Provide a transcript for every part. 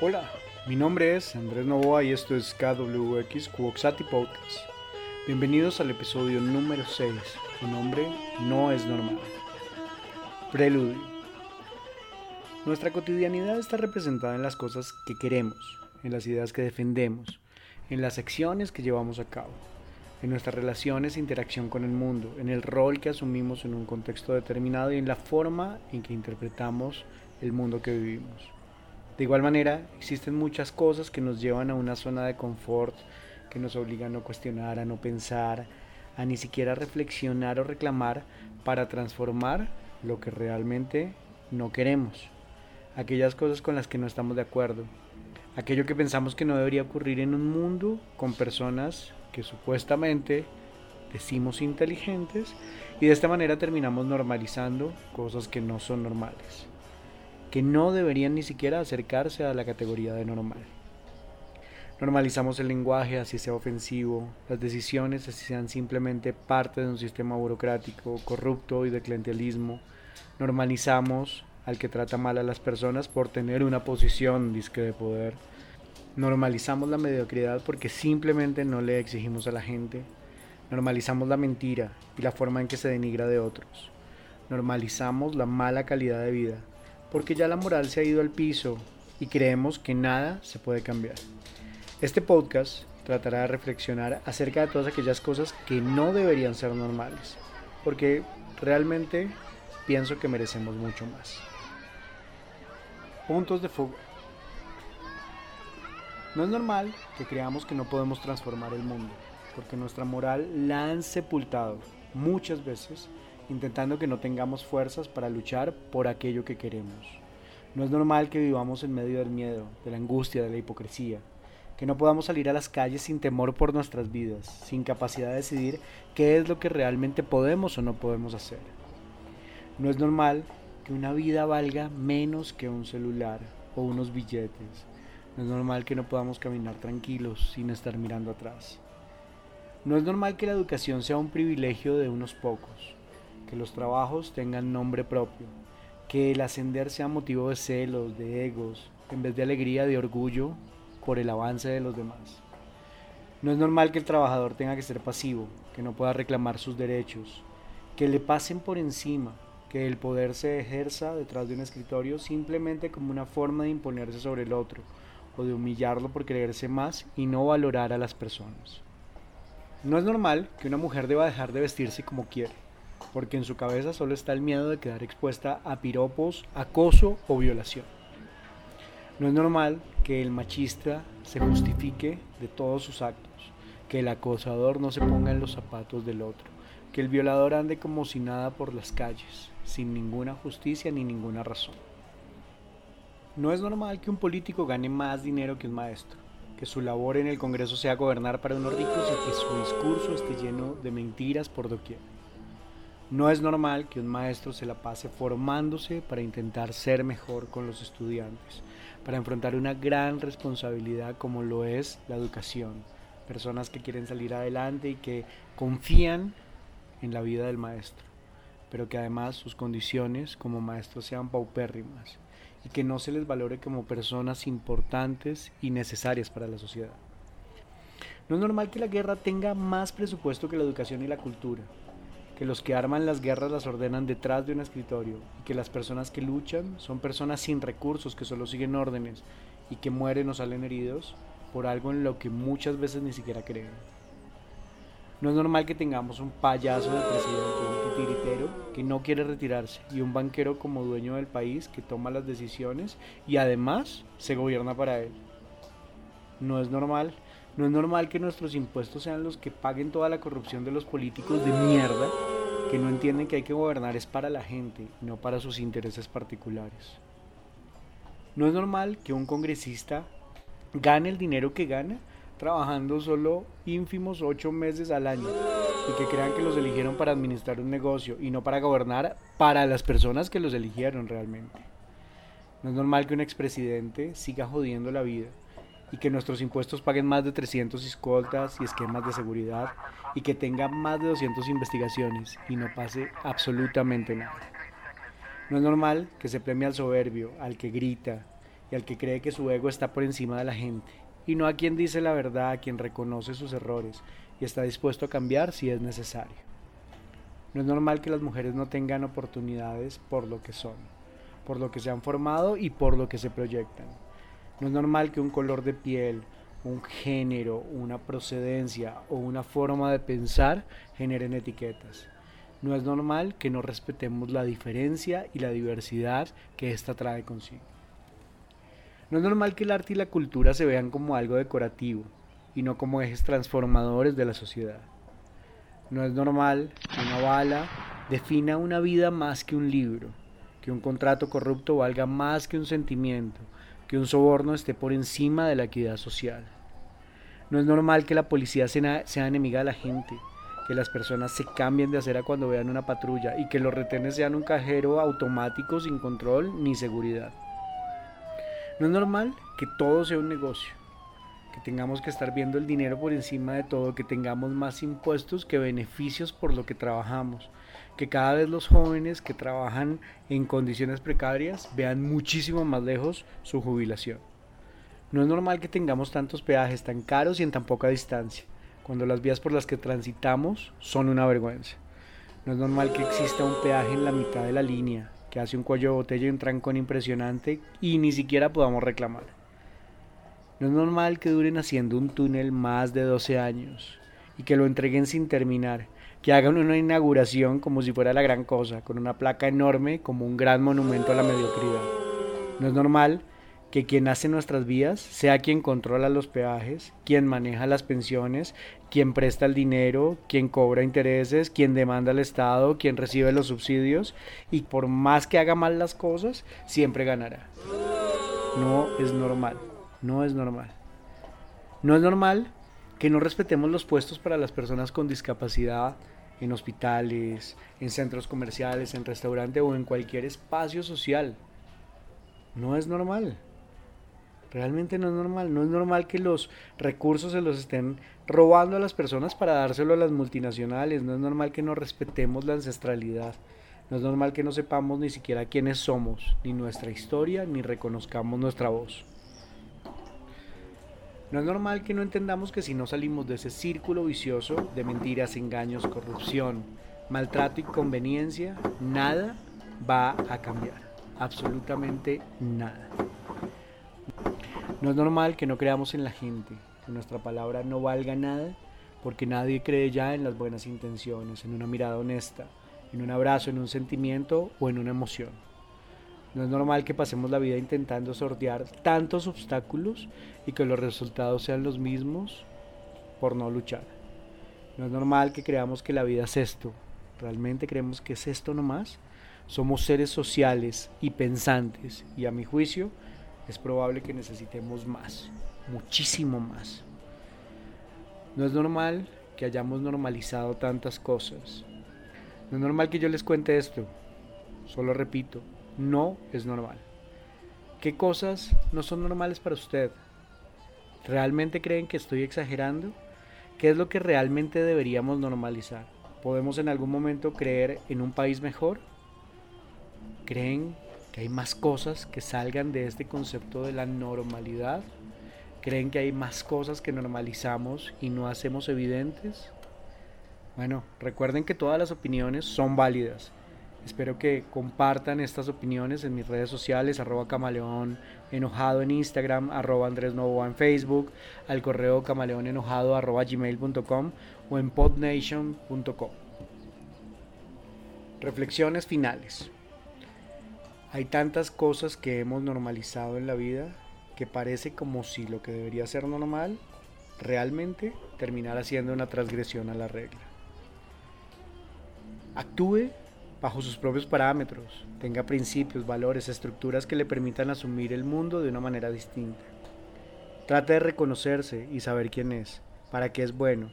Hola, mi nombre es Andrés Novoa y esto es KWX Cuoxati Podcast. Bienvenidos al episodio número 6. Su nombre no es normal. Preludio. Nuestra cotidianidad está representada en las cosas que queremos, en las ideas que defendemos, en las acciones que llevamos a cabo, en nuestras relaciones e interacción con el mundo, en el rol que asumimos en un contexto determinado y en la forma en que interpretamos el mundo que vivimos. De igual manera, existen muchas cosas que nos llevan a una zona de confort, que nos obligan a no cuestionar, a no pensar, a ni siquiera reflexionar o reclamar para transformar lo que realmente no queremos. Aquellas cosas con las que no estamos de acuerdo. Aquello que pensamos que no debería ocurrir en un mundo con personas que supuestamente decimos inteligentes y de esta manera terminamos normalizando cosas que no son normales que no deberían ni siquiera acercarse a la categoría de normal. Normalizamos el lenguaje así sea ofensivo, las decisiones así sean simplemente parte de un sistema burocrático corrupto y de clientelismo. Normalizamos al que trata mal a las personas por tener una posición disque de poder. Normalizamos la mediocridad porque simplemente no le exigimos a la gente. Normalizamos la mentira y la forma en que se denigra de otros. Normalizamos la mala calidad de vida porque ya la moral se ha ido al piso y creemos que nada se puede cambiar. Este podcast tratará de reflexionar acerca de todas aquellas cosas que no deberían ser normales, porque realmente pienso que merecemos mucho más. Puntos de fuga. No es normal que creamos que no podemos transformar el mundo, porque nuestra moral la han sepultado muchas veces intentando que no tengamos fuerzas para luchar por aquello que queremos. No es normal que vivamos en medio del miedo, de la angustia, de la hipocresía, que no podamos salir a las calles sin temor por nuestras vidas, sin capacidad de decidir qué es lo que realmente podemos o no podemos hacer. No es normal que una vida valga menos que un celular o unos billetes. No es normal que no podamos caminar tranquilos sin estar mirando atrás. No es normal que la educación sea un privilegio de unos pocos que los trabajos tengan nombre propio, que el ascender sea motivo de celos, de egos, en vez de alegría, de orgullo por el avance de los demás. No es normal que el trabajador tenga que ser pasivo, que no pueda reclamar sus derechos, que le pasen por encima, que el poder se ejerza detrás de un escritorio simplemente como una forma de imponerse sobre el otro o de humillarlo por creerse más y no valorar a las personas. No es normal que una mujer deba dejar de vestirse como quiere porque en su cabeza solo está el miedo de quedar expuesta a piropos, acoso o violación. No es normal que el machista se justifique de todos sus actos, que el acosador no se ponga en los zapatos del otro, que el violador ande como si nada por las calles, sin ninguna justicia ni ninguna razón. No es normal que un político gane más dinero que un maestro, que su labor en el Congreso sea gobernar para unos ricos y que su discurso esté lleno de mentiras por doquier. No es normal que un maestro se la pase formándose para intentar ser mejor con los estudiantes, para enfrentar una gran responsabilidad como lo es la educación. Personas que quieren salir adelante y que confían en la vida del maestro, pero que además sus condiciones como maestros sean paupérrimas y que no se les valore como personas importantes y necesarias para la sociedad. No es normal que la guerra tenga más presupuesto que la educación y la cultura que los que arman las guerras las ordenan detrás de un escritorio y que las personas que luchan son personas sin recursos que solo siguen órdenes y que mueren o salen heridos por algo en lo que muchas veces ni siquiera creen. No es normal que tengamos un payaso de presidente, un titiritero que no quiere retirarse y un banquero como dueño del país que toma las decisiones y además se gobierna para él. No es normal no es normal que nuestros impuestos sean los que paguen toda la corrupción de los políticos de mierda que no entienden que hay que gobernar es para la gente no para sus intereses particulares. No es normal que un congresista gane el dinero que gana trabajando solo ínfimos ocho meses al año y que crean que los eligieron para administrar un negocio y no para gobernar para las personas que los eligieron realmente. No es normal que un expresidente siga jodiendo la vida y que nuestros impuestos paguen más de 300 escoltas y esquemas de seguridad y que tenga más de 200 investigaciones y no pase absolutamente nada. No es normal que se premie al soberbio, al que grita y al que cree que su ego está por encima de la gente, y no a quien dice la verdad, a quien reconoce sus errores y está dispuesto a cambiar si es necesario. No es normal que las mujeres no tengan oportunidades por lo que son, por lo que se han formado y por lo que se proyectan. No es normal que un color de piel, un género, una procedencia o una forma de pensar generen etiquetas. No es normal que no respetemos la diferencia y la diversidad que ésta trae consigo. No es normal que el arte y la cultura se vean como algo decorativo y no como ejes transformadores de la sociedad. No es normal que una bala defina una vida más que un libro, que un contrato corrupto valga más que un sentimiento, que un soborno esté por encima de la equidad social. No es normal que la policía sea, enemiga de la gente, que las personas se cambien de acera cuando vean una patrulla y que los retenes sean un cajero automático sin control ni seguridad. No es normal que todo sea un negocio, que tengamos que estar viendo el dinero por encima de todo, que tengamos más impuestos que beneficios por lo que trabajamos, que cada vez los jóvenes que trabajan en condiciones precarias vean muchísimo más lejos su jubilación. No es normal que tengamos tantos peajes tan caros y en tan poca distancia, cuando las vías por las que transitamos son una vergüenza. No es normal que exista un peaje en la mitad de la línea, que hace un cuello de botella y un trancón impresionante y ni siquiera podamos reclamar. No es normal que duren haciendo un túnel más de 12 años y que lo entreguen sin terminar, que hagan una inauguración como si fuera la gran cosa, con una placa enorme como un gran monumento a la mediocridad. No es normal que quien hace nuestras vías sea quien controla los peajes, quien maneja las pensiones, quien presta el dinero, quien cobra intereses, quien demanda al Estado, quien recibe los subsidios y por más que haga mal las cosas, siempre ganará. No es normal. No es normal. No es normal que no respetemos los puestos para las personas con discapacidad en hospitales, en centros comerciales, en restaurantes o en cualquier espacio social. No es normal. Realmente no es normal. No es normal que los recursos se los estén robando a las personas para dárselo a las multinacionales. No es normal que no respetemos la ancestralidad. No es normal que no sepamos ni siquiera quiénes somos, ni nuestra historia, ni reconozcamos nuestra voz. No es normal que no entendamos que si no salimos de ese círculo vicioso de mentiras, engaños, corrupción, maltrato y conveniencia, nada va a cambiar. Absolutamente nada. No es normal que no creamos en la gente, que nuestra palabra no valga nada, porque nadie cree ya en las buenas intenciones, en una mirada honesta, en un abrazo, en un sentimiento o en una emoción. No es normal que pasemos la vida intentando sortear tantos obstáculos y que los resultados sean los mismos por no luchar. No es normal que creamos que la vida es esto. ¿Realmente creemos que es esto nomás? Somos seres sociales y pensantes y a mi juicio es probable que necesitemos más, muchísimo más. No es normal que hayamos normalizado tantas cosas. No es normal que yo les cuente esto. Solo repito, no es normal. ¿Qué cosas no son normales para usted? ¿Realmente creen que estoy exagerando? ¿Qué es lo que realmente deberíamos normalizar? ¿Podemos en algún momento creer en un país mejor? ¿Creen que hay más cosas que salgan de este concepto de la normalidad? ¿Creen que hay más cosas que normalizamos y no hacemos evidentes? Bueno, recuerden que todas las opiniones son válidas Espero que compartan estas opiniones en mis redes sociales, arroba camaleón enojado en Instagram, arroba Andrés Novoa en Facebook, al correo camaleón enojado gmail.com o en podnation.com. Reflexiones finales. Hay tantas cosas que hemos normalizado en la vida que parece como si lo que debería ser normal realmente terminara siendo una transgresión a la regla. Actúe bajo sus propios parámetros, tenga principios, valores, estructuras que le permitan asumir el mundo de una manera distinta. Trate de reconocerse y saber quién es, para qué es bueno,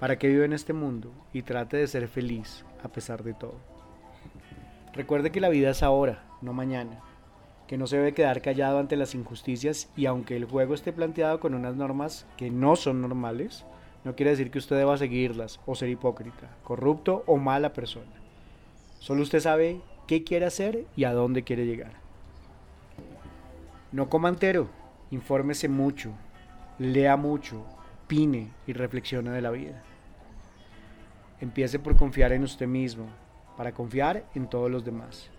para qué vive en este mundo y trate de ser feliz a pesar de todo. Recuerde que la vida es ahora, no mañana, que no se debe quedar callado ante las injusticias y aunque el juego esté planteado con unas normas que no son normales, no quiere decir que usted deba seguirlas o ser hipócrita, corrupto o mala persona. Solo usted sabe qué quiere hacer y a dónde quiere llegar. No coma entero, infórmese mucho, lea mucho, opine y reflexione de la vida. Empiece por confiar en usted mismo, para confiar en todos los demás.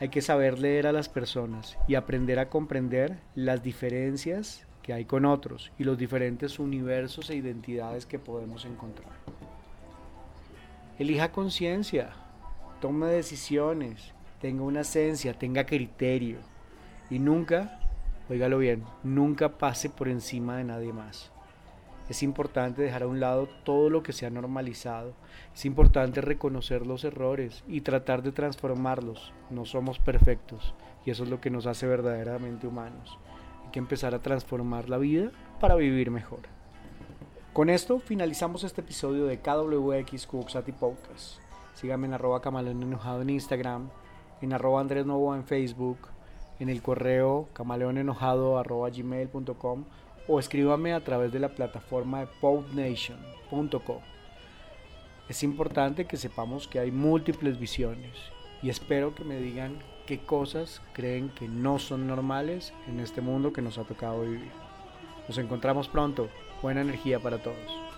Hay que saber leer a las personas y aprender a comprender las diferencias que hay con otros y los diferentes universos e identidades que podemos encontrar. Elija conciencia, tome decisiones, tenga una esencia, tenga criterio y nunca, oígalo bien, nunca pase por encima de nadie más. Es importante dejar a un lado todo lo que se ha normalizado. Es importante reconocer los errores y tratar de transformarlos. No somos perfectos y eso es lo que nos hace verdaderamente humanos. Hay que empezar a transformar la vida para vivir mejor. Con esto finalizamos este episodio de KWX Cuxati Podcast. Síganme en arroba camaleón enojado en Instagram, en arroba Andrés Novo en Facebook, en el correo camaleonenojado arroba gmail.com o escríbame a través de la plataforma de. Es importante que sepamos que hay múltiples visiones y espero que me digan qué cosas creen que no son normales en este mundo que nos ha tocado vivir. Nos encontramos pronto. Buena energía para todos.